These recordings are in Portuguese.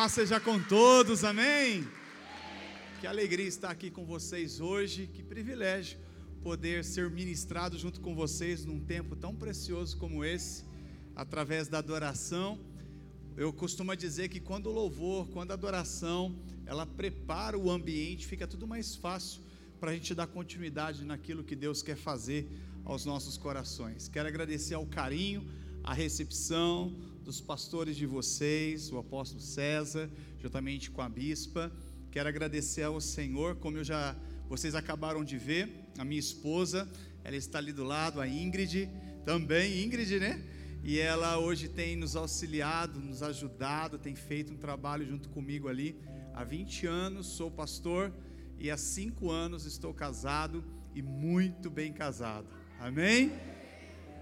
Paz seja com todos, amém? Que alegria estar aqui com vocês hoje, que privilégio poder ser ministrado junto com vocês num tempo tão precioso como esse, através da adoração. Eu costumo dizer que quando o louvor, quando a adoração, ela prepara o ambiente, fica tudo mais fácil para a gente dar continuidade naquilo que Deus quer fazer aos nossos corações. Quero agradecer ao carinho, a recepção, dos pastores de vocês, o apóstolo César, juntamente com a bispa. Quero agradecer ao Senhor, como eu já vocês acabaram de ver, a minha esposa, ela está ali do lado, a Ingrid, também Ingrid, né? E ela hoje tem nos auxiliado, nos ajudado, tem feito um trabalho junto comigo ali. Há 20 anos sou pastor e há 5 anos estou casado e muito bem casado. Amém?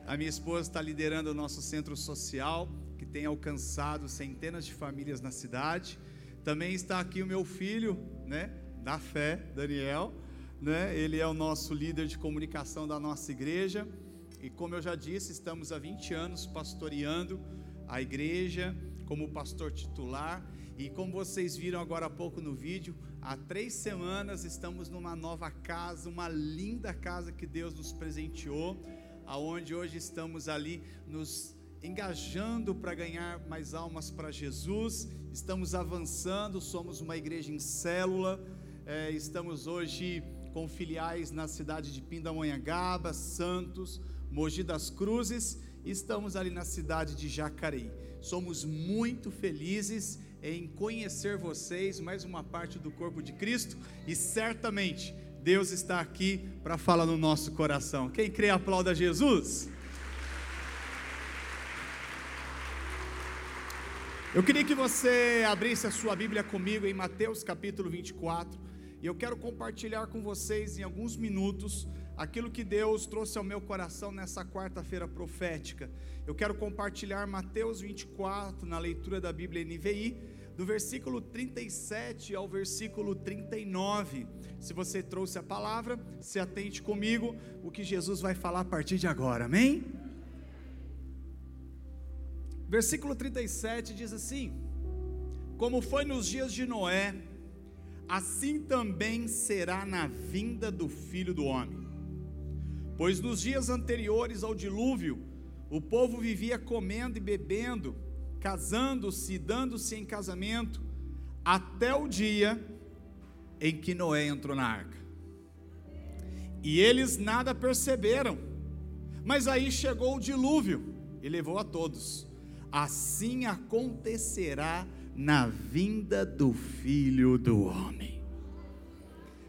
A minha esposa está liderando o nosso centro social tem alcançado centenas de famílias na cidade. Também está aqui o meu filho, né, da fé, Daniel, né? Ele é o nosso líder de comunicação da nossa igreja. E como eu já disse, estamos há 20 anos pastoreando a igreja como pastor titular. E como vocês viram agora há pouco no vídeo, há três semanas estamos numa nova casa, uma linda casa que Deus nos presenteou, aonde hoje estamos ali nos engajando para ganhar mais almas para Jesus, estamos avançando, somos uma igreja em célula, é, estamos hoje com filiais na cidade de Pindamonhangaba, Santos, Mogi das Cruzes, estamos ali na cidade de Jacareí. Somos muito felizes em conhecer vocês, mais uma parte do corpo de Cristo, e certamente Deus está aqui para falar no nosso coração. Quem crê, aplauda Jesus. Eu queria que você abrisse a sua Bíblia comigo em Mateus capítulo 24, e eu quero compartilhar com vocês em alguns minutos aquilo que Deus trouxe ao meu coração nessa quarta-feira profética. Eu quero compartilhar Mateus 24 na leitura da Bíblia NVI, do versículo 37 ao versículo 39. Se você trouxe a palavra, se atente comigo, o que Jesus vai falar a partir de agora, amém? Versículo 37 diz assim: Como foi nos dias de Noé, assim também será na vinda do filho do homem. Pois nos dias anteriores ao dilúvio, o povo vivia comendo e bebendo, casando-se e dando-se em casamento, até o dia em que Noé entrou na arca. E eles nada perceberam, mas aí chegou o dilúvio e levou a todos assim acontecerá na vinda do Filho do Homem.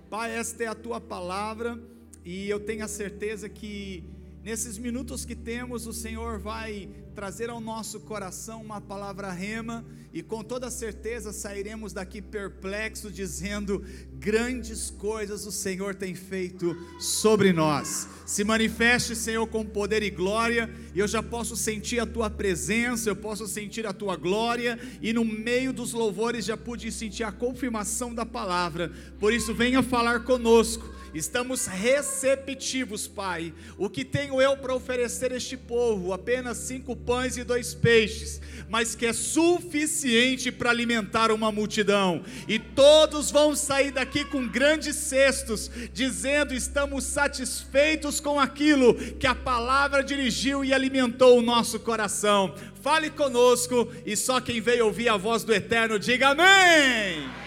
Pai, esta é a tua palavra e eu tenho a certeza que nesses minutos que temos, o Senhor vai trazer ao nosso coração uma palavra rema e com toda certeza sairemos daqui perplexos, dizendo: grandes coisas o Senhor tem feito sobre nós. Se manifeste, Senhor, com poder e glória, e eu já posso sentir a tua presença, eu posso sentir a tua glória, e no meio dos louvores já pude sentir a confirmação da palavra. Por isso, venha falar conosco Estamos receptivos, Pai. O que tenho eu para oferecer a este povo? Apenas cinco pães e dois peixes, mas que é suficiente para alimentar uma multidão. E todos vão sair daqui com grandes cestos, dizendo: estamos satisfeitos com aquilo que a palavra dirigiu e alimentou o nosso coração. Fale conosco e só quem veio ouvir a voz do Eterno diga amém.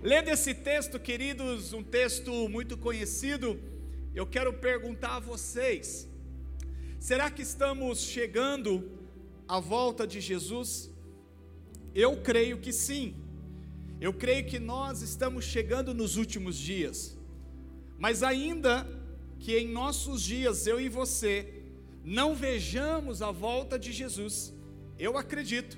Lendo esse texto, queridos, um texto muito conhecido, eu quero perguntar a vocês: será que estamos chegando à volta de Jesus? Eu creio que sim. Eu creio que nós estamos chegando nos últimos dias. Mas ainda que em nossos dias eu e você não vejamos a volta de Jesus, eu acredito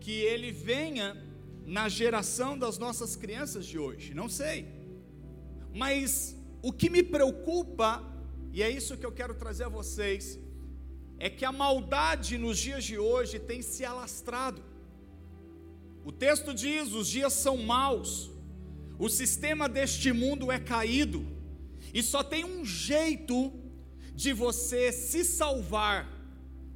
que ele venha na geração das nossas crianças de hoje, não sei. Mas o que me preocupa, e é isso que eu quero trazer a vocês, é que a maldade nos dias de hoje tem se alastrado. O texto diz: os dias são maus, o sistema deste mundo é caído, e só tem um jeito de você se salvar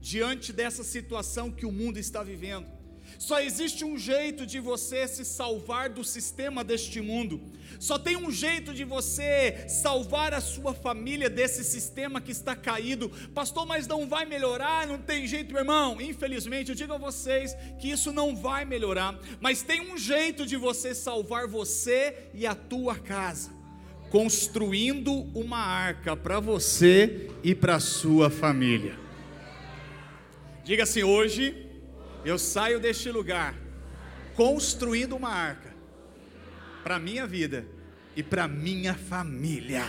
diante dessa situação que o mundo está vivendo Só existe um jeito de você se salvar do sistema deste mundo. Só tem um jeito de você salvar a sua família desse sistema que está caído. Pastor, mas não vai melhorar, não tem jeito, meu irmão. Infelizmente, eu digo a vocês que isso não vai melhorar, mas tem um jeito de você salvar você e a tua casa. Construindo uma arca para você e para sua família. Diga assim: hoje eu saio deste lugar construindo uma arca para minha vida e para minha família.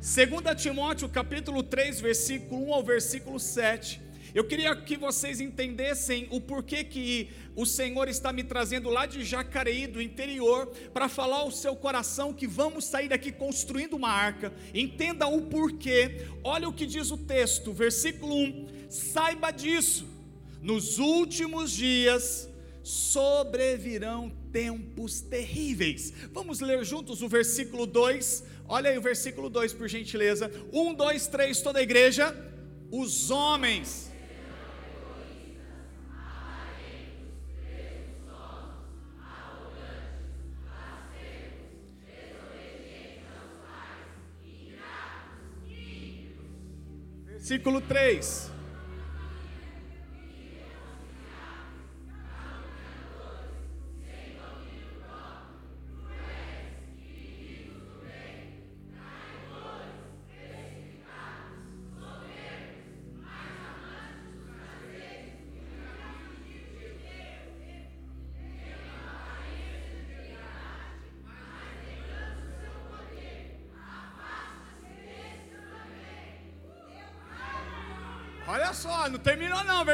2 Timóteo capítulo 3, versículo 1 ao versículo 7. Eu queria que vocês entendessem o porquê que o Senhor está me trazendo lá de Jacareí, do interior, para falar ao seu coração que vamos sair daqui construindo uma arca. Entenda o porquê. Olha o que diz o texto, versículo 1. Saiba disso nos últimos dias sobrevirão tempos terríveis. Vamos ler juntos o versículo 2. Olha aí o versículo 2, por gentileza. 1, 2, 3, toda a igreja. Os homens. Versículo 3.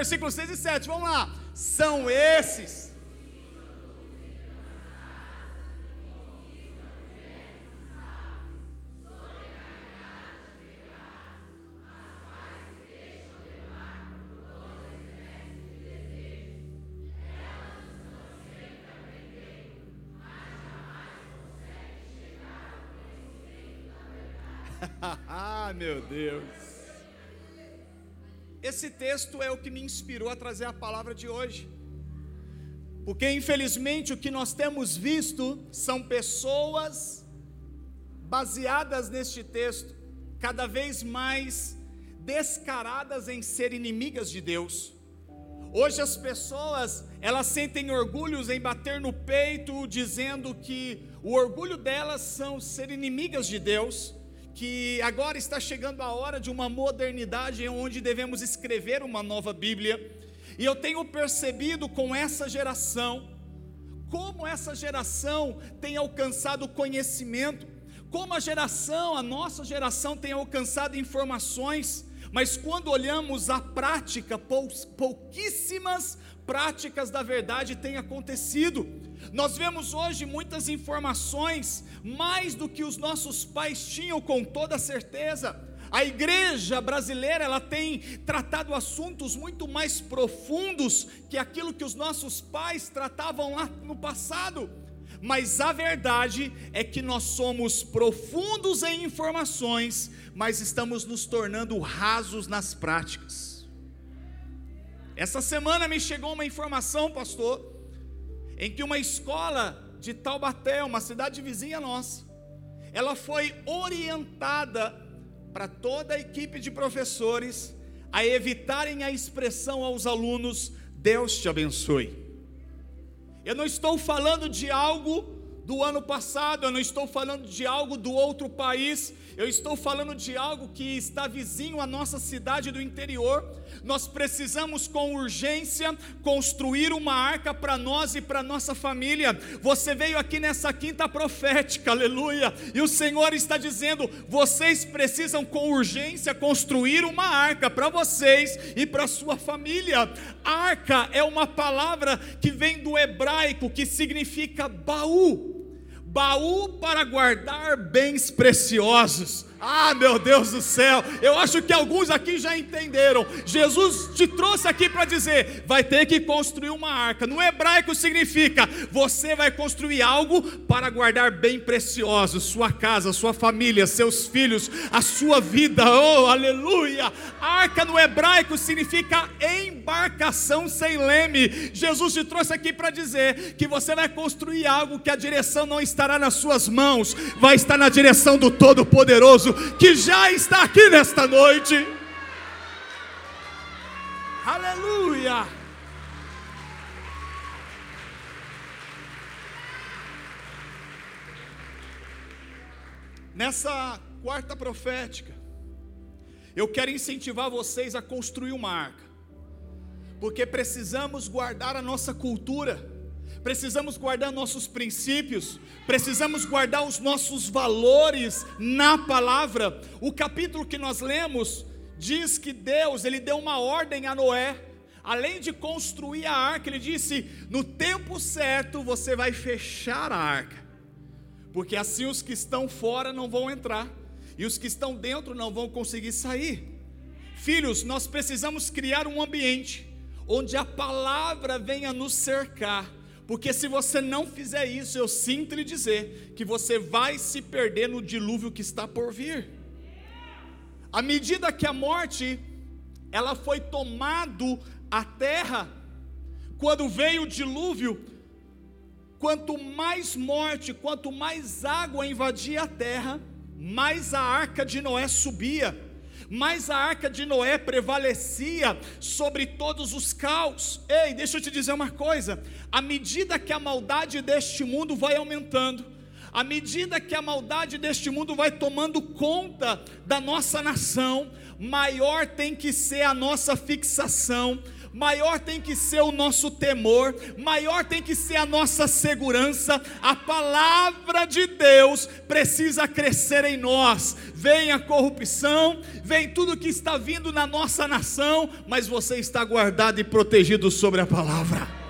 Terminou não, versículo 6 e 7, vamos lá. São esses. ah, meu Deus. Esse texto é o que me inspirou a trazer a palavra de hoje. Porque infelizmente o que nós temos visto são pessoas baseadas neste texto, cada vez mais descaradas em ser inimigas de Deus. Hoje as pessoas, elas sentem orgulhos em bater no peito, dizendo que o orgulho delas são ser inimigas de Deus que agora está chegando a hora de uma modernidade onde devemos escrever uma nova Bíblia. E eu tenho percebido com essa geração, como essa geração tem alcançado conhecimento, como a geração, a nossa geração tem alcançado informações, mas quando olhamos a prática, pouquíssimas práticas da verdade têm acontecido. Nós vemos hoje muitas informações, mais do que os nossos pais tinham com toda certeza. A igreja brasileira, ela tem tratado assuntos muito mais profundos que aquilo que os nossos pais tratavam lá no passado. Mas a verdade é que nós somos profundos em informações, mas estamos nos tornando rasos nas práticas. Essa semana me chegou uma informação, pastor, em que uma escola de Taubaté, uma cidade vizinha nossa, ela foi orientada para toda a equipe de professores a evitarem a expressão aos alunos: Deus te abençoe. Eu não estou falando de algo do ano passado, eu não estou falando de algo do outro país, eu estou falando de algo que está vizinho à nossa cidade do interior. Nós precisamos com urgência construir uma arca para nós e para nossa família. Você veio aqui nessa quinta profética, aleluia, e o Senhor está dizendo: vocês precisam com urgência construir uma arca para vocês e para sua família. Arca é uma palavra que vem do hebraico que significa baú baú para guardar bens preciosos. Ah, meu Deus do céu, eu acho que alguns aqui já entenderam. Jesus te trouxe aqui para dizer: vai ter que construir uma arca. No hebraico significa: você vai construir algo para guardar bem precioso sua casa, sua família, seus filhos, a sua vida. Oh, aleluia! Arca no hebraico significa embarcação sem leme. Jesus te trouxe aqui para dizer que você vai construir algo que a direção não estará nas suas mãos, vai estar na direção do Todo-Poderoso que já está aqui nesta noite. Aleluia! Nessa quarta profética, eu quero incentivar vocês a construir uma arca, porque precisamos guardar a nossa cultura precisamos guardar nossos princípios, precisamos guardar os nossos valores na palavra. O capítulo que nós lemos diz que Deus, ele deu uma ordem a Noé, além de construir a arca, ele disse: "No tempo certo você vai fechar a arca, porque assim os que estão fora não vão entrar e os que estão dentro não vão conseguir sair." Filhos, nós precisamos criar um ambiente onde a palavra venha nos cercar porque se você não fizer isso, eu sinto lhe dizer que você vai se perder no dilúvio que está por vir. À medida que a morte ela foi tomado a terra, quando veio o dilúvio, quanto mais morte, quanto mais água invadia a terra, mais a arca de Noé subia mas a arca de Noé prevalecia sobre todos os caos. Ei, deixa eu te dizer uma coisa: à medida que a maldade deste mundo vai aumentando, à medida que a maldade deste mundo vai tomando conta da nossa nação, maior tem que ser a nossa fixação maior tem que ser o nosso temor, maior tem que ser a nossa segurança. A palavra de Deus precisa crescer em nós. Vem a corrupção, vem tudo que está vindo na nossa nação, mas você está guardado e protegido sobre a palavra.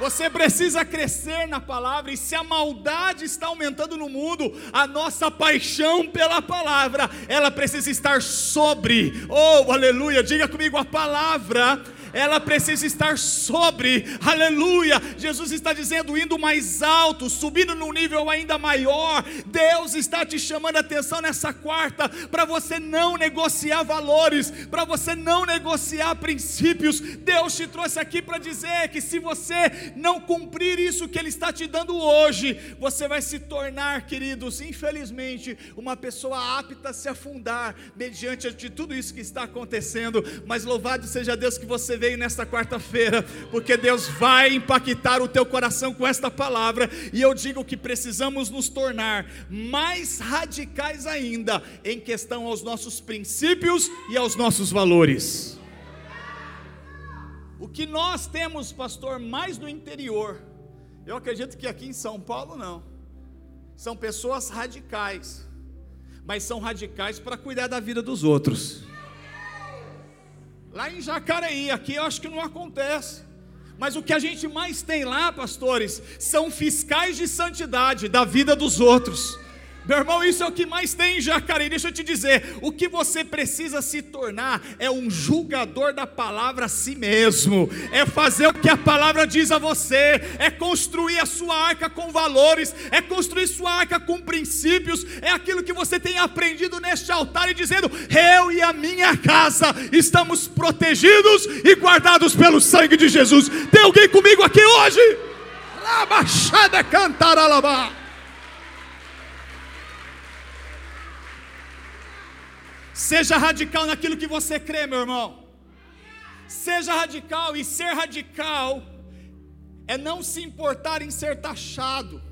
Você precisa crescer na palavra, e se a maldade está aumentando no mundo, a nossa paixão pela palavra, ela precisa estar sobre, oh aleluia, diga comigo, a palavra ela precisa estar sobre, aleluia. Jesus está dizendo, indo mais alto, subindo num nível ainda maior. Deus está te chamando a atenção nessa quarta, para você não negociar valores, para você não negociar princípios. Deus te trouxe aqui para dizer que se você não cumprir isso que Ele está te dando hoje, você vai se tornar, queridos, infelizmente, uma pessoa apta a se afundar mediante de tudo isso que está acontecendo. Mas louvado seja Deus que você veio nesta quarta-feira, porque Deus vai impactar o teu coração com esta palavra, e eu digo que precisamos nos tornar mais radicais ainda em questão aos nossos princípios e aos nossos valores. O que nós temos, pastor, mais no interior, eu acredito que aqui em São Paulo não, são pessoas radicais, mas são radicais para cuidar da vida dos outros. Lá em Jacareí, aqui eu acho que não acontece. Mas o que a gente mais tem lá, pastores, são fiscais de santidade da vida dos outros. Meu irmão, isso é o que mais tem em. Deixa eu te dizer: o que você precisa se tornar é um julgador da palavra a si mesmo, é fazer o que a palavra diz a você, é construir a sua arca com valores, é construir sua arca com princípios, é aquilo que você tem aprendido neste altar e dizendo: eu e a minha casa estamos protegidos e guardados pelo sangue de Jesus. Tem alguém comigo aqui hoje? Rabachada cantar alabar. Seja radical naquilo que você crê, meu irmão. Seja radical, e ser radical é não se importar em ser taxado,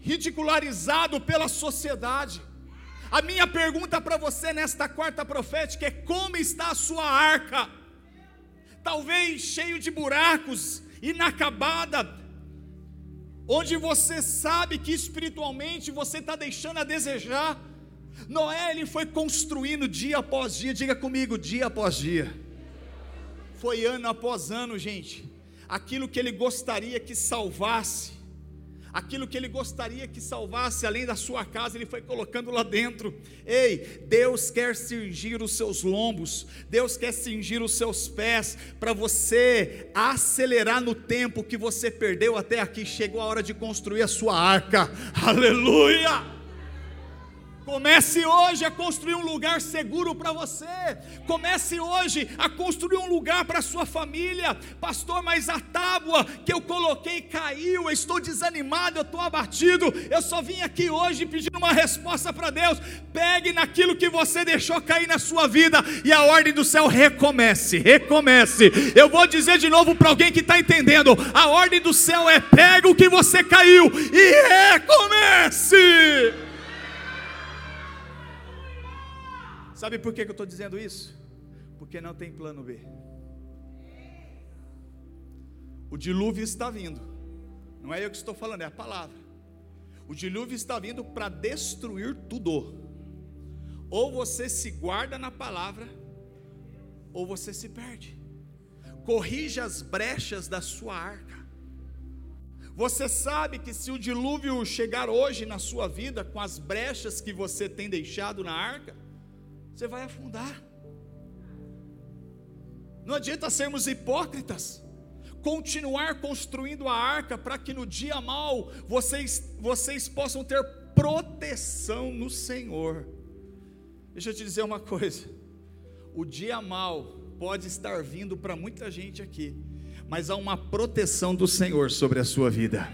ridicularizado pela sociedade. A minha pergunta para você nesta quarta profética é: como está a sua arca? Talvez cheio de buracos, inacabada, onde você sabe que espiritualmente você está deixando a desejar. Noé ele foi construindo dia após dia, diga comigo, dia após dia. Foi ano após ano, gente. Aquilo que ele gostaria que salvasse, aquilo que ele gostaria que salvasse, além da sua casa, ele foi colocando lá dentro. Ei, Deus quer cingir os seus lombos, Deus quer cingir os seus pés, para você acelerar no tempo que você perdeu até aqui. Chegou a hora de construir a sua arca, aleluia! Comece hoje a construir um lugar seguro para você. Comece hoje a construir um lugar para sua família. Pastor, mas a tábua que eu coloquei caiu. Eu estou desanimado, eu estou abatido. Eu só vim aqui hoje pedindo uma resposta para Deus. Pegue naquilo que você deixou cair na sua vida e a ordem do céu recomece. Recomece. Eu vou dizer de novo para alguém que está entendendo: a ordem do céu é pega o que você caiu e recomece. Sabe por que, eu estou dizendo isso? Porque não tem plano B. O dilúvio está vindo. Não é eu que estou falando, é a palavra. O dilúvio está vindo para destruir tudo. Ou você se guarda na palavra, ou você se perde. Corrija as brechas da sua arca. Você sabe que se o dilúvio chegar hoje na sua vida, com as brechas que você tem deixado na arca, você vai afundar. Não adianta sermos hipócritas, continuar construindo a arca para que no dia mal vocês, vocês possam ter proteção no Senhor. Deixa eu te dizer uma coisa: o dia mal pode estar vindo para muita gente aqui, mas há uma proteção do Senhor sobre a sua vida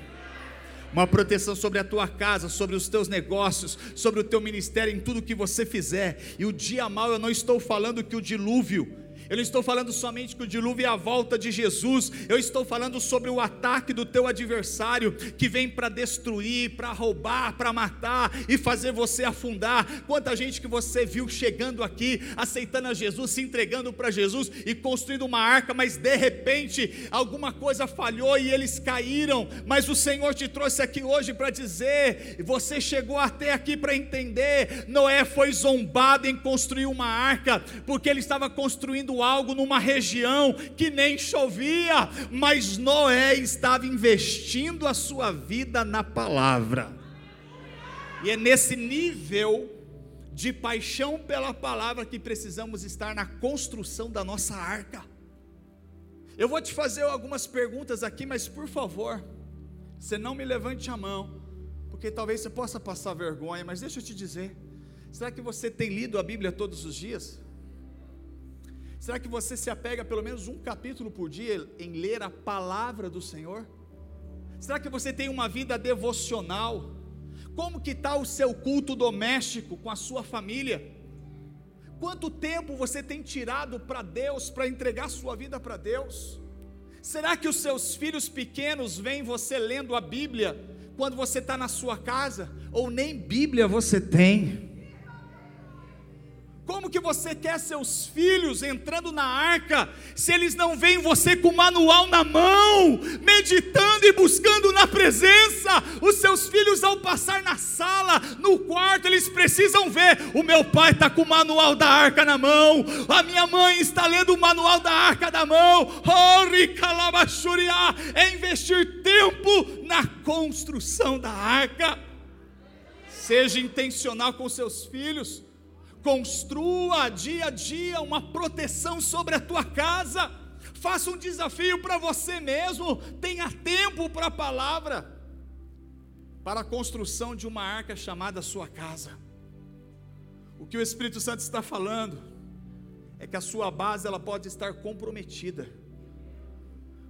uma proteção sobre a tua casa, sobre os teus negócios, sobre o teu ministério, em tudo que você fizer. E o dia mal, eu não estou falando que o dilúvio eu não estou falando somente que o dilúvio é a volta de Jesus, eu estou falando sobre o ataque do teu adversário que vem para destruir, para roubar, para matar e fazer você afundar. Quanta gente que você viu chegando aqui, aceitando a Jesus, se entregando para Jesus e construindo uma arca, mas de repente alguma coisa falhou e eles caíram. Mas o Senhor te trouxe aqui hoje para dizer: você chegou até aqui para entender. Noé foi zombado em construir uma arca, porque ele estava construindo algo numa região que nem chovia, mas Noé estava investindo a sua vida na palavra. E é nesse nível de paixão pela palavra que precisamos estar na construção da nossa arca. Eu vou te fazer algumas perguntas aqui, mas por favor, você não me levante a mão, porque talvez você possa passar vergonha, mas deixa eu te dizer: será que você tem lido a Bíblia todos os dias? Será que você se apega pelo menos um capítulo por dia em ler a palavra do Senhor? Será que você tem uma vida devocional? Como que está o seu culto doméstico com a sua família? Quanto tempo você tem tirado para Deus, para entregar sua vida para Deus? Será que os seus filhos pequenos veem você lendo a Bíblia quando você está na sua casa? Ou nem Bíblia você tem? Como que você quer seus filhos entrando na arca, se eles não veem você com o manual na mão, meditando e buscando na presença? Os seus filhos, ao passar na sala, no quarto, eles precisam ver: o meu pai está com o manual da arca na mão, a minha mãe está lendo o manual da arca na mão. É investir tempo na construção da arca. Seja intencional com seus filhos Construa dia a dia uma proteção sobre a tua casa. Faça um desafio para você mesmo. Tenha tempo para a palavra. Para a construção de uma arca chamada sua casa. O que o Espírito Santo está falando é que a sua base ela pode estar comprometida.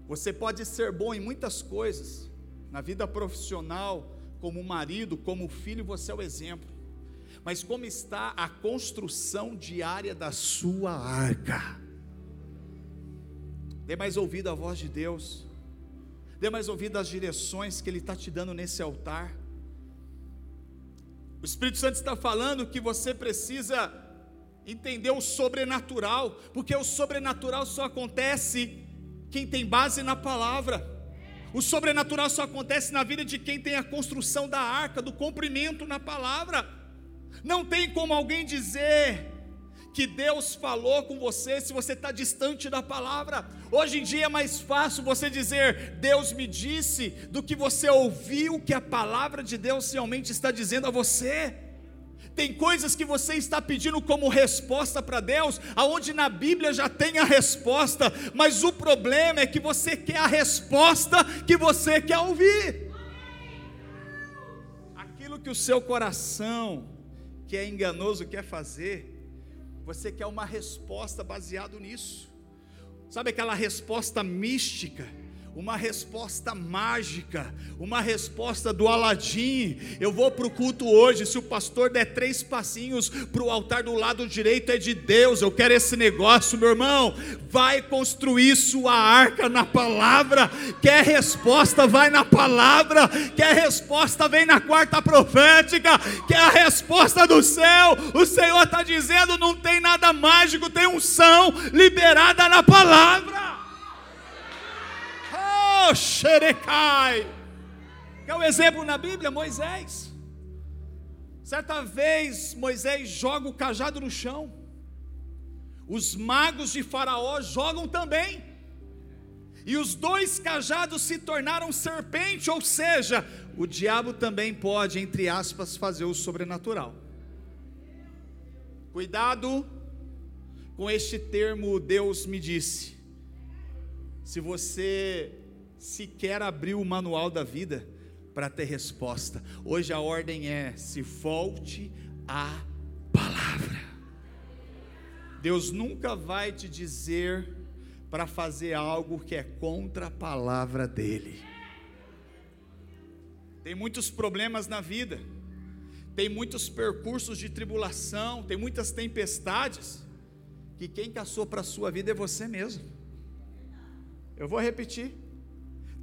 Você pode ser bom em muitas coisas, na vida profissional, como marido, como filho, você é o exemplo mas como está a construção diária da sua arca. Dê mais ouvido à voz de Deus, dê mais ouvido às direções que Ele está te dando nesse altar. O Espírito Santo está falando que você precisa entender o sobrenatural, porque o sobrenatural só acontece quem tem base na palavra. O sobrenatural só acontece na vida de quem tem a construção da arca, do cumprimento na palavra. Não tem como alguém dizer que Deus falou com você se você está distante da palavra. Hoje em dia é mais fácil você dizer Deus me disse do que você ouvir o que a palavra de Deus realmente está dizendo a você. Tem coisas que você está pedindo como resposta para Deus, aonde na Bíblia já tem a resposta, mas o problema é que você quer a resposta que você quer ouvir. Aquilo que o seu coração, que é enganoso, quer fazer, você quer uma resposta baseado nisso. Sabe aquela resposta mística? Uma resposta mágica, uma resposta do Aladim. Eu vou para o culto hoje. Se o pastor der três passinhos para o altar do lado direito, é de Deus. Eu quero esse negócio, meu irmão. Vai construir sua arca na palavra. Quer resposta, vai na palavra. Quer resposta, vem na quarta profética. Quer a resposta do céu. O Senhor está dizendo: não tem nada mágico, tem unção liberada na palavra. Xerecai. Quer um exemplo na Bíblia? Moisés. Certa vez Moisés joga o cajado no chão. Os magos de Faraó jogam também. E os dois cajados se tornaram serpente, ou seja, o diabo também pode, entre aspas, fazer o sobrenatural. Cuidado com este termo, Deus me disse. Se você sequer abriu o manual da vida para ter resposta. Hoje a ordem é: se volte à palavra. Deus nunca vai te dizer para fazer algo que é contra a palavra dele. Tem muitos problemas na vida, tem muitos percursos de tribulação, tem muitas tempestades, que quem caçou para a sua vida é você mesmo. Eu vou repetir.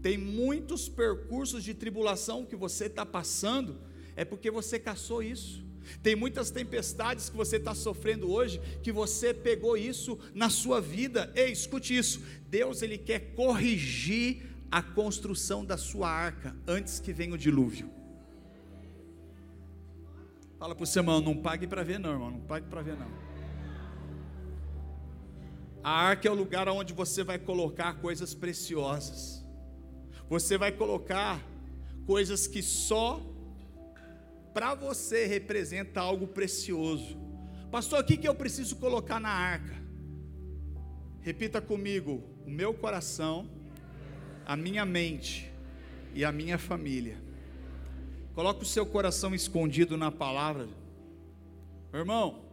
Tem muitos percursos de tribulação que você está passando, é porque você caçou isso. Tem muitas tempestades que você está sofrendo hoje, que você pegou isso na sua vida. Ei, escute isso: Deus ele quer corrigir a construção da sua arca antes que venha o dilúvio. Fala para o seu irmão, não pague para ver, não, irmão, não pague para ver, não. A arca é o lugar onde você vai colocar coisas preciosas. Você vai colocar coisas que só para você representa algo precioso. Pastor, o que, que eu preciso colocar na arca? Repita comigo: o meu coração, a minha mente e a minha família. Coloque o seu coração escondido na palavra. Meu irmão,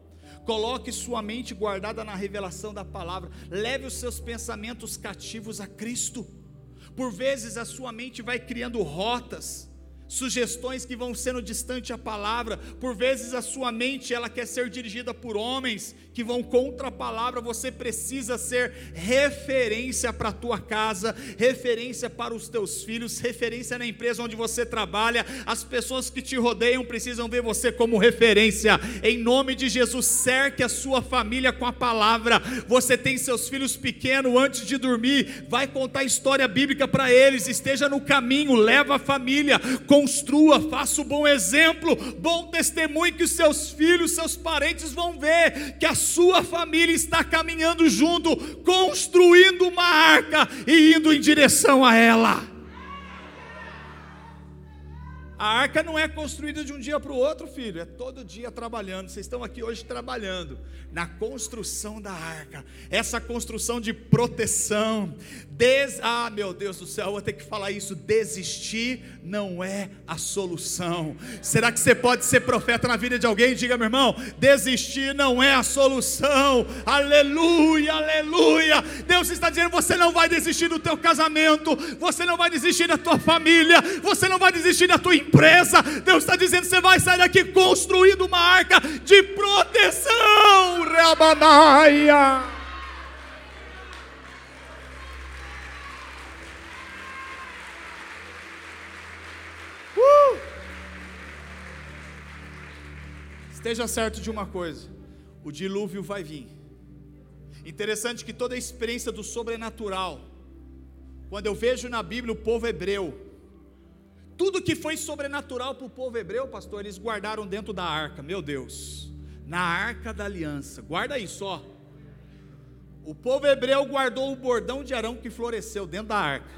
coloque sua mente guardada na revelação da palavra. Leve os seus pensamentos cativos a Cristo. Por vezes a sua mente vai criando rotas, sugestões que vão sendo distante à palavra. Por vezes a sua mente ela quer ser dirigida por homens que vão contra a palavra. Você precisa ser referência para a tua casa, referência para os teus filhos, referência na empresa onde você trabalha. As pessoas que te rodeiam precisam ver você como referência. Em nome de Jesus, cerque a sua família com a palavra. Você tem seus filhos pequenos antes de dormir, vai contar história bíblica para eles. Esteja no caminho, leva a família com construa, faça o um bom exemplo, bom testemunho que os seus filhos, seus parentes vão ver que a sua família está caminhando junto, construindo uma arca e indo em direção a ela. A arca não é construída de um dia para o outro, filho, é todo dia trabalhando. Vocês estão aqui hoje trabalhando na construção da arca, essa construção de proteção. Des... Ah, meu Deus do céu, eu vou ter que falar isso. Desistir não é a solução. Será que você pode ser profeta na vida de alguém? Diga, meu irmão, desistir não é a solução. Aleluia, aleluia. Deus está dizendo: você não vai desistir do teu casamento, você não vai desistir da tua família, você não vai desistir da tua empresa. Deus está dizendo: você vai sair daqui construindo uma arca de proteção. Rabanaia. Uh! Esteja certo de uma coisa: o dilúvio vai vir. Interessante que toda a experiência do sobrenatural, quando eu vejo na Bíblia o povo hebreu, tudo que foi sobrenatural para o povo hebreu, pastor, eles guardaram dentro da arca. Meu Deus, na arca da aliança. Guarda aí só. O povo hebreu guardou o bordão de Arão que floresceu dentro da arca.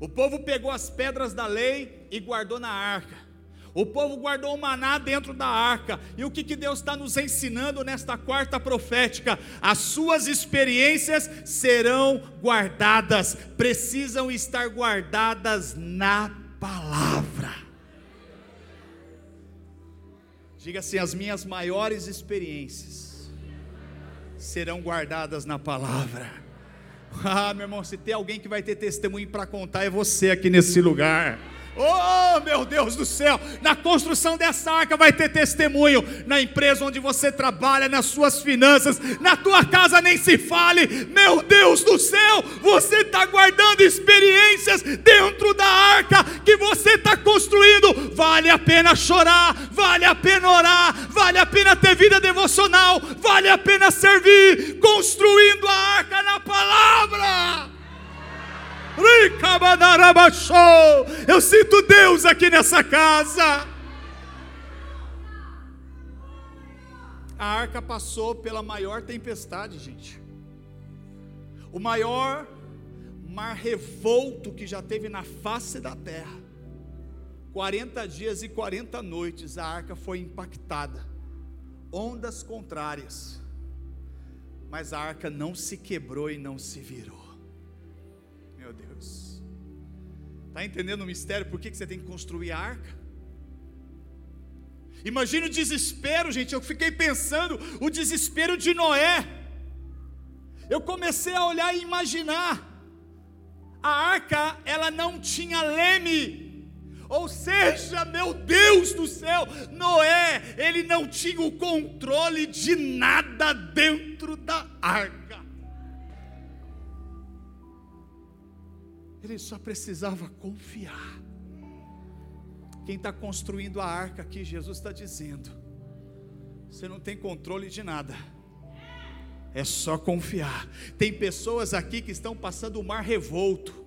O povo pegou as pedras da lei e guardou na arca. O povo guardou o maná dentro da arca. E o que, que Deus está nos ensinando nesta quarta profética? As suas experiências serão guardadas, precisam estar guardadas na palavra. Diga assim: as minhas maiores experiências serão guardadas na palavra. Ah, meu irmão, se tem alguém que vai ter testemunho para contar, é você aqui nesse lugar. Oh, meu Deus do céu, na construção dessa arca vai ter testemunho, na empresa onde você trabalha, nas suas finanças, na tua casa nem se fale. Meu Deus do céu, você está guardando experiências dentro da arca que você está construindo. Vale a pena chorar, vale a pena orar, vale a pena ter vida devocional, vale a pena servir, construindo a arca na palavra. Eu sinto Deus aqui nessa casa. A arca passou pela maior tempestade, gente. O maior mar revolto que já teve na face da terra. 40 dias e 40 noites a arca foi impactada. Ondas contrárias. Mas a arca não se quebrou e não se virou. Está entendendo o mistério? Por que, que você tem que construir a arca? Imagina o desespero, gente. Eu fiquei pensando o desespero de Noé. Eu comecei a olhar e imaginar. A arca, ela não tinha leme. Ou seja, meu Deus do céu, Noé, ele não tinha o controle de nada dentro da arca. Ele só precisava confiar. Quem está construindo a arca aqui, Jesus está dizendo: você não tem controle de nada, é só confiar. Tem pessoas aqui que estão passando o mar revolto,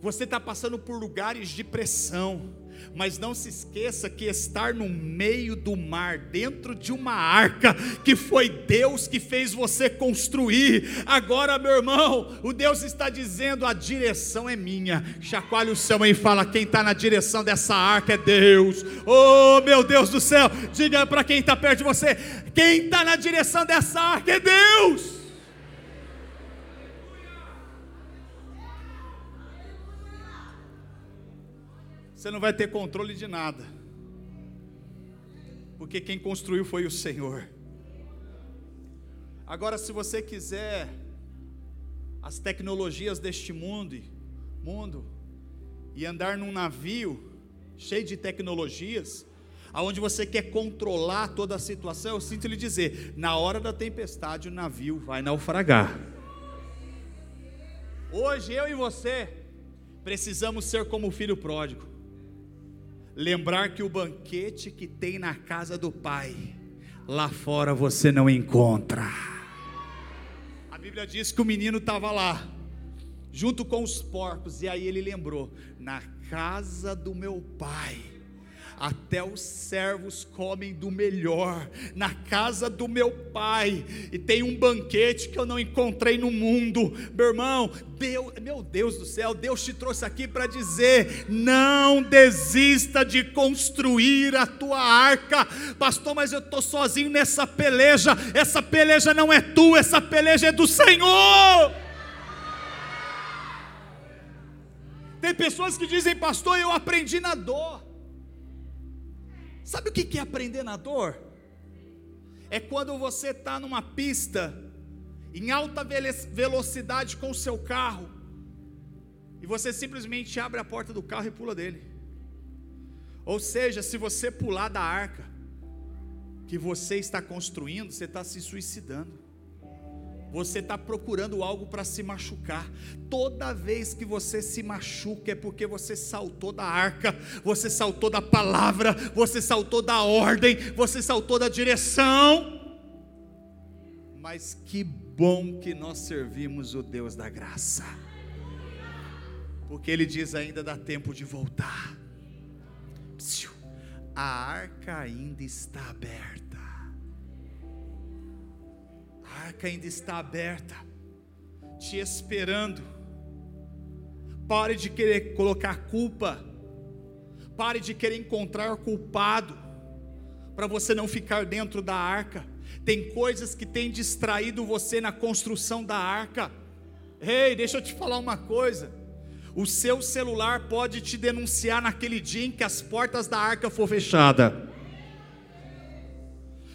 você está passando por lugares de pressão, mas não se esqueça que estar no meio do mar, dentro de uma arca, que foi Deus que fez você construir. Agora, meu irmão, o Deus está dizendo: a direção é minha. Chacoalhe o céu e fala: quem está na direção dessa arca é Deus. Oh, meu Deus do céu, diga para quem está perto de você: quem está na direção dessa arca é Deus. Você não vai ter controle de nada, porque quem construiu foi o Senhor. Agora, se você quiser as tecnologias deste mundo, mundo e andar num navio cheio de tecnologias, aonde você quer controlar toda a situação, eu sinto lhe dizer, na hora da tempestade o navio vai naufragar. Hoje eu e você precisamos ser como o filho pródigo lembrar que o banquete que tem na casa do Pai, lá fora você não encontra. A Bíblia diz que o menino estava lá, junto com os porcos, e aí ele lembrou: na casa do meu pai até os servos comem do melhor, na casa do meu pai, e tem um banquete que eu não encontrei no mundo, meu irmão, Deus, meu Deus do céu, Deus te trouxe aqui para dizer: não desista de construir a tua arca, pastor, mas eu estou sozinho nessa peleja, essa peleja não é tua, essa peleja é do Senhor. Tem pessoas que dizem, pastor, eu aprendi na dor. Sabe o que é aprender na dor? É quando você está numa pista, em alta velocidade com o seu carro, e você simplesmente abre a porta do carro e pula dele. Ou seja, se você pular da arca que você está construindo, você está se suicidando você está procurando algo para se machucar. Toda vez que você se machuca é porque você saltou da arca, você saltou da palavra, você saltou da ordem, você saltou da direção. Mas que bom que nós servimos o Deus da graça, porque Ele diz ainda dá tempo de voltar. A arca ainda está aberta. Arca ainda está aberta, te esperando. Pare de querer colocar culpa, pare de querer encontrar culpado, para você não ficar dentro da arca. Tem coisas que têm distraído você na construção da arca. Ei, deixa eu te falar uma coisa. O seu celular pode te denunciar naquele dia em que as portas da arca for fechada.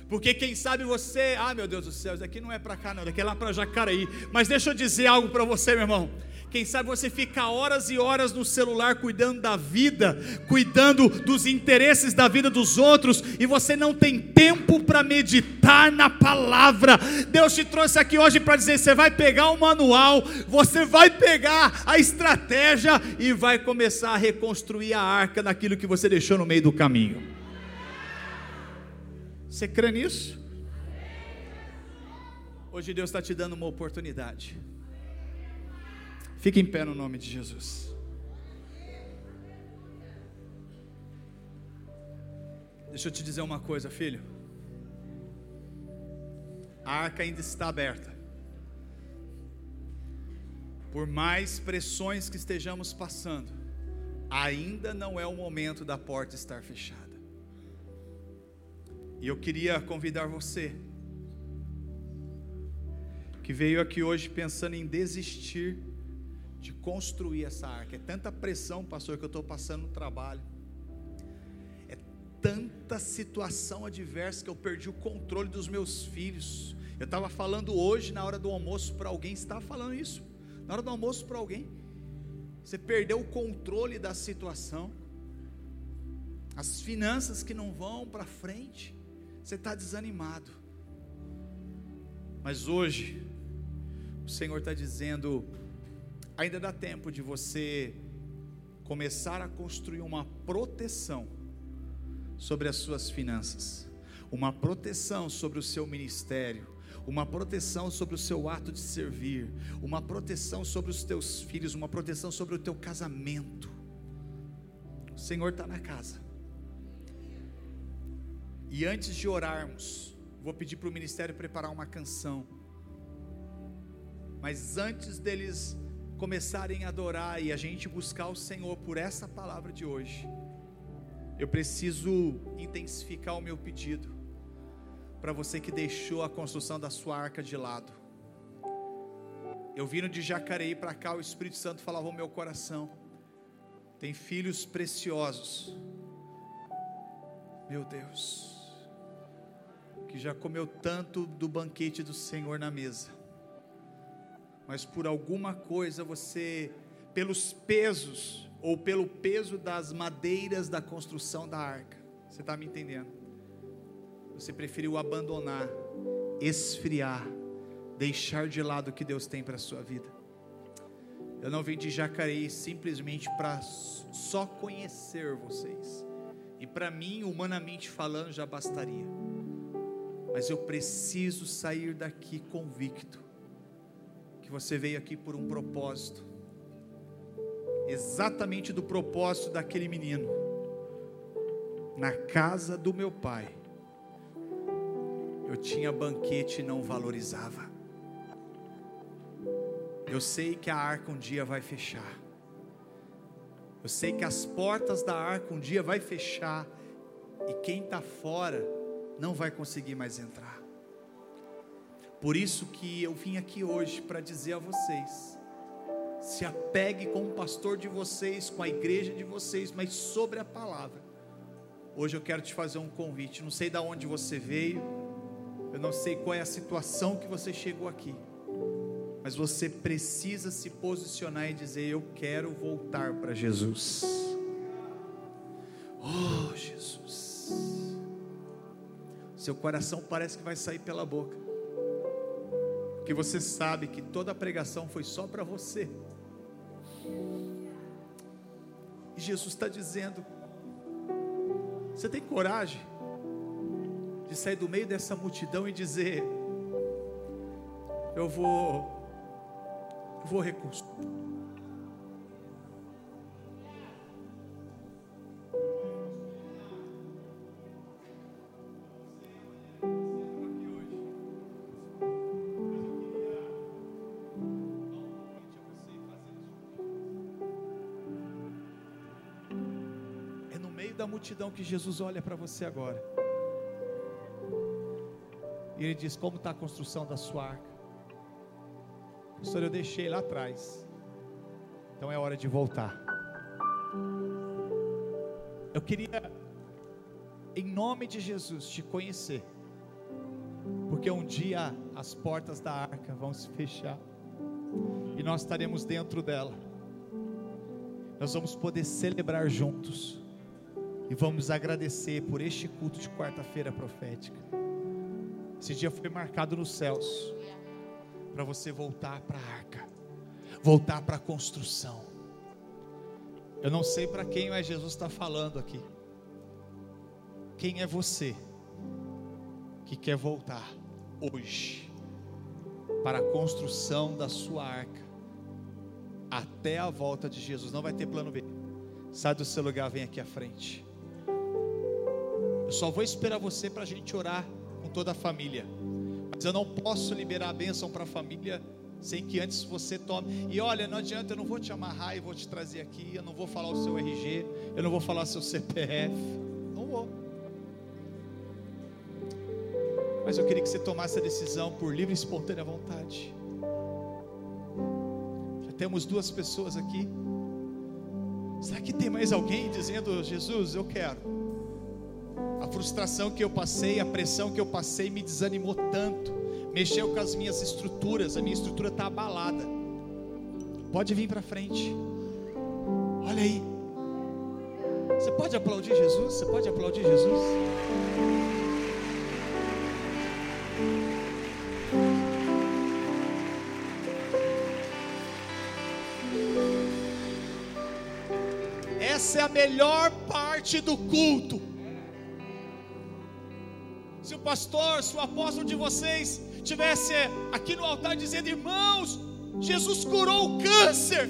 Porque quem sabe você, ah meu Deus do céu, isso aqui não é para cá não, daqui é lá para Jacareí. Mas deixa eu dizer algo para você, meu irmão. Quem sabe você fica horas e horas no celular cuidando da vida, cuidando dos interesses da vida dos outros, e você não tem tempo para meditar na palavra. Deus te trouxe aqui hoje para dizer: você vai pegar o manual, você vai pegar a estratégia e vai começar a reconstruir a arca daquilo que você deixou no meio do caminho. Você crê nisso? Hoje Deus está te dando uma oportunidade. Fique em pé no nome de Jesus. Deixa eu te dizer uma coisa, filho. A arca ainda está aberta. Por mais pressões que estejamos passando, ainda não é o momento da porta estar fechada. E eu queria convidar você, que veio aqui hoje pensando em desistir de construir essa arca. É tanta pressão, pastor, que eu estou passando no trabalho. É tanta situação adversa que eu perdi o controle dos meus filhos. Eu estava falando hoje, na hora do almoço, para alguém, estava falando isso, na hora do almoço para alguém. Você perdeu o controle da situação, as finanças que não vão para frente, você está desanimado. Mas hoje, o Senhor está dizendo: ainda dá tempo de você começar a construir uma proteção sobre as suas finanças, uma proteção sobre o seu ministério, uma proteção sobre o seu ato de servir, uma proteção sobre os teus filhos, uma proteção sobre o teu casamento. O Senhor está na casa. E antes de orarmos, vou pedir para o ministério preparar uma canção. Mas antes deles começarem a adorar e a gente buscar o Senhor por essa palavra de hoje, eu preciso intensificar o meu pedido para você que deixou a construção da sua arca de lado. Eu vindo de Jacareí para cá, o Espírito Santo falava ao meu coração. Tem filhos preciosos. Meu Deus. Que já comeu tanto do banquete do Senhor na mesa mas por alguma coisa você, pelos pesos, ou pelo peso das madeiras da construção da arca, você está me entendendo? Você preferiu abandonar, esfriar, deixar de lado o que Deus tem para a sua vida. Eu não vim de Jacareí simplesmente para só conhecer vocês. E para mim, humanamente falando, já bastaria. Mas eu preciso sair daqui convicto que você veio aqui por um propósito, exatamente do propósito daquele menino, na casa do meu pai, eu tinha banquete e não valorizava. Eu sei que a arca um dia vai fechar. Eu sei que as portas da arca um dia vai fechar e quem está fora não vai conseguir mais entrar. Por isso que eu vim aqui hoje para dizer a vocês: se apegue com o pastor de vocês, com a igreja de vocês, mas sobre a palavra. Hoje eu quero te fazer um convite. Não sei de onde você veio, eu não sei qual é a situação que você chegou aqui, mas você precisa se posicionar e dizer: Eu quero voltar para Jesus. Oh, Jesus. Seu coração parece que vai sair pela boca porque você sabe que toda a pregação foi só para você. E Jesus está dizendo: você tem coragem de sair do meio dessa multidão e dizer: eu vou, eu vou reconstruir. Multidão que Jesus olha para você agora. E ele diz: Como está a construção da sua arca? Pastor, eu deixei lá atrás. Então é hora de voltar. Eu queria, em nome de Jesus, te conhecer. Porque um dia as portas da arca vão se fechar. E nós estaremos dentro dela. Nós vamos poder celebrar juntos. E vamos agradecer por este culto de quarta-feira profética. Esse dia foi marcado nos céus para você voltar para a arca, voltar para a construção. Eu não sei para quem mas Jesus está falando aqui. Quem é você que quer voltar hoje para a construção da sua arca até a volta de Jesus? Não vai ter plano B. Sai do seu lugar, vem aqui à frente. Eu só vou esperar você para a gente orar com toda a família. Mas eu não posso liberar a bênção para a família sem que antes você tome. E olha, não adianta, eu não vou te amarrar e vou te trazer aqui, eu não vou falar o seu RG, eu não vou falar seu CPF. Não vou. Mas eu queria que você tomasse a decisão por livre e espontânea vontade. Já temos duas pessoas aqui. Será que tem mais alguém dizendo, Jesus, eu quero? A frustração que eu passei, a pressão que eu passei me desanimou tanto, mexeu com as minhas estruturas, a minha estrutura está abalada. Pode vir para frente, olha aí. Você pode aplaudir Jesus? Você pode aplaudir Jesus? Essa é a melhor parte do culto se o pastor, se o apóstolo de vocês tivesse aqui no altar dizendo, irmãos, Jesus curou o câncer,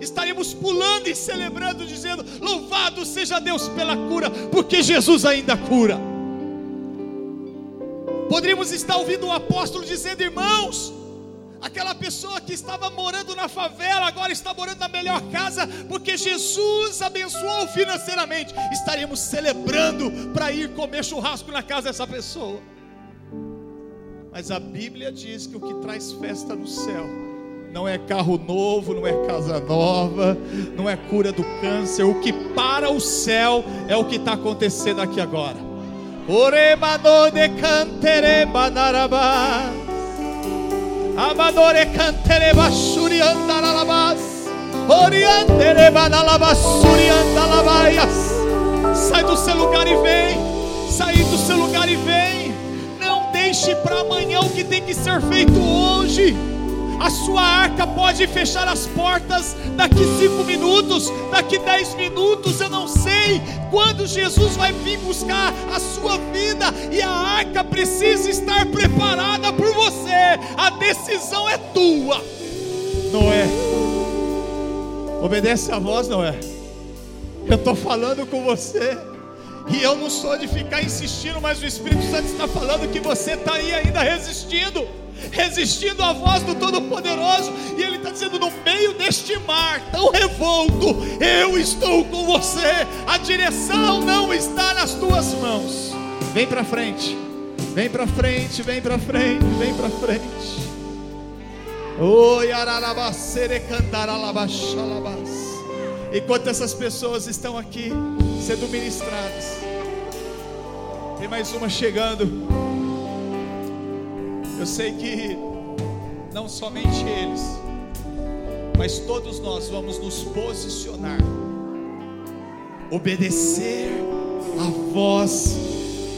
estaríamos pulando e celebrando, dizendo: Louvado seja Deus pela cura, porque Jesus ainda cura. Poderíamos estar ouvindo o apóstolo dizendo, irmãos, Aquela pessoa que estava morando na favela, agora está morando na melhor casa, porque Jesus abençoou financeiramente. Estaremos celebrando para ir comer churrasco na casa dessa pessoa. Mas a Bíblia diz que o que traz festa no céu não é carro novo, não é casa nova, não é cura do câncer. O que para o céu é o que está acontecendo aqui agora. Oremano de cantereba narabá. Amadore cantere basuri andaralabas. Oriantere banalabasuri andalabaias. Sai do seu lugar e vem. Sai do seu lugar e vem. Não deixe para amanhã o que tem que ser feito hoje. A sua arca pode fechar as portas daqui cinco minutos, daqui dez minutos, eu não sei quando Jesus vai vir buscar a sua vida e a arca precisa estar preparada por você. A decisão é tua, não é? Obedece a voz, não é? Eu estou falando com você. E eu não sou de ficar insistindo, mas o Espírito Santo está falando que você está aí ainda resistindo resistindo à voz do Todo-Poderoso, e Ele está dizendo: no meio deste mar tão revolto, eu estou com você, a direção não está nas tuas mãos. Vem para frente, vem para frente, vem para frente, vem para frente. Oi, ararabacere cantaralabaxalabas. Enquanto essas pessoas estão aqui sendo ministradas, tem mais uma chegando. Eu sei que não somente eles, mas todos nós vamos nos posicionar, obedecer a voz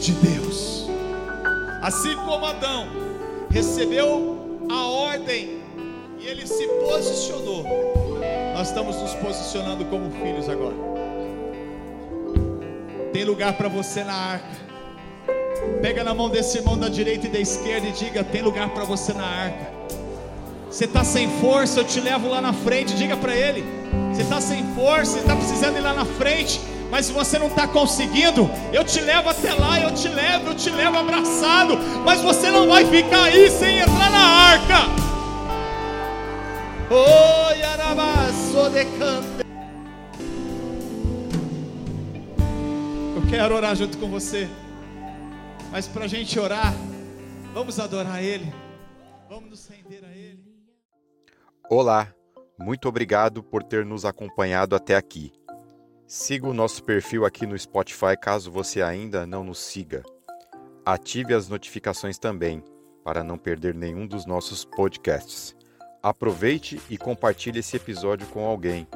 de Deus. Assim como Adão recebeu a ordem e ele se posicionou, nós estamos nos posicionando como filhos agora. Tem lugar para você na arca. Pega na mão desse irmão da direita e da esquerda e diga: tem lugar para você na arca. Você está sem força, eu te levo lá na frente. Diga para ele: você está sem força, você está precisando ir lá na frente. Mas se você não está conseguindo, eu te levo até lá, eu te levo, eu te levo abraçado. Mas você não vai ficar aí sem entrar na arca. Oi, Arabaço de cante. quero orar junto com você. Mas para a gente orar, vamos adorar Ele. Vamos nos render a Ele. Olá, muito obrigado por ter nos acompanhado até aqui. Siga o nosso perfil aqui no Spotify caso você ainda não nos siga. Ative as notificações também para não perder nenhum dos nossos podcasts. Aproveite e compartilhe esse episódio com alguém.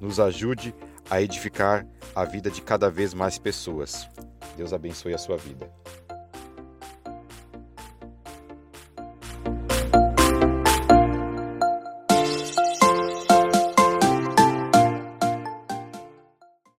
Nos ajude a edificar a vida de cada vez mais pessoas. Deus abençoe a sua vida.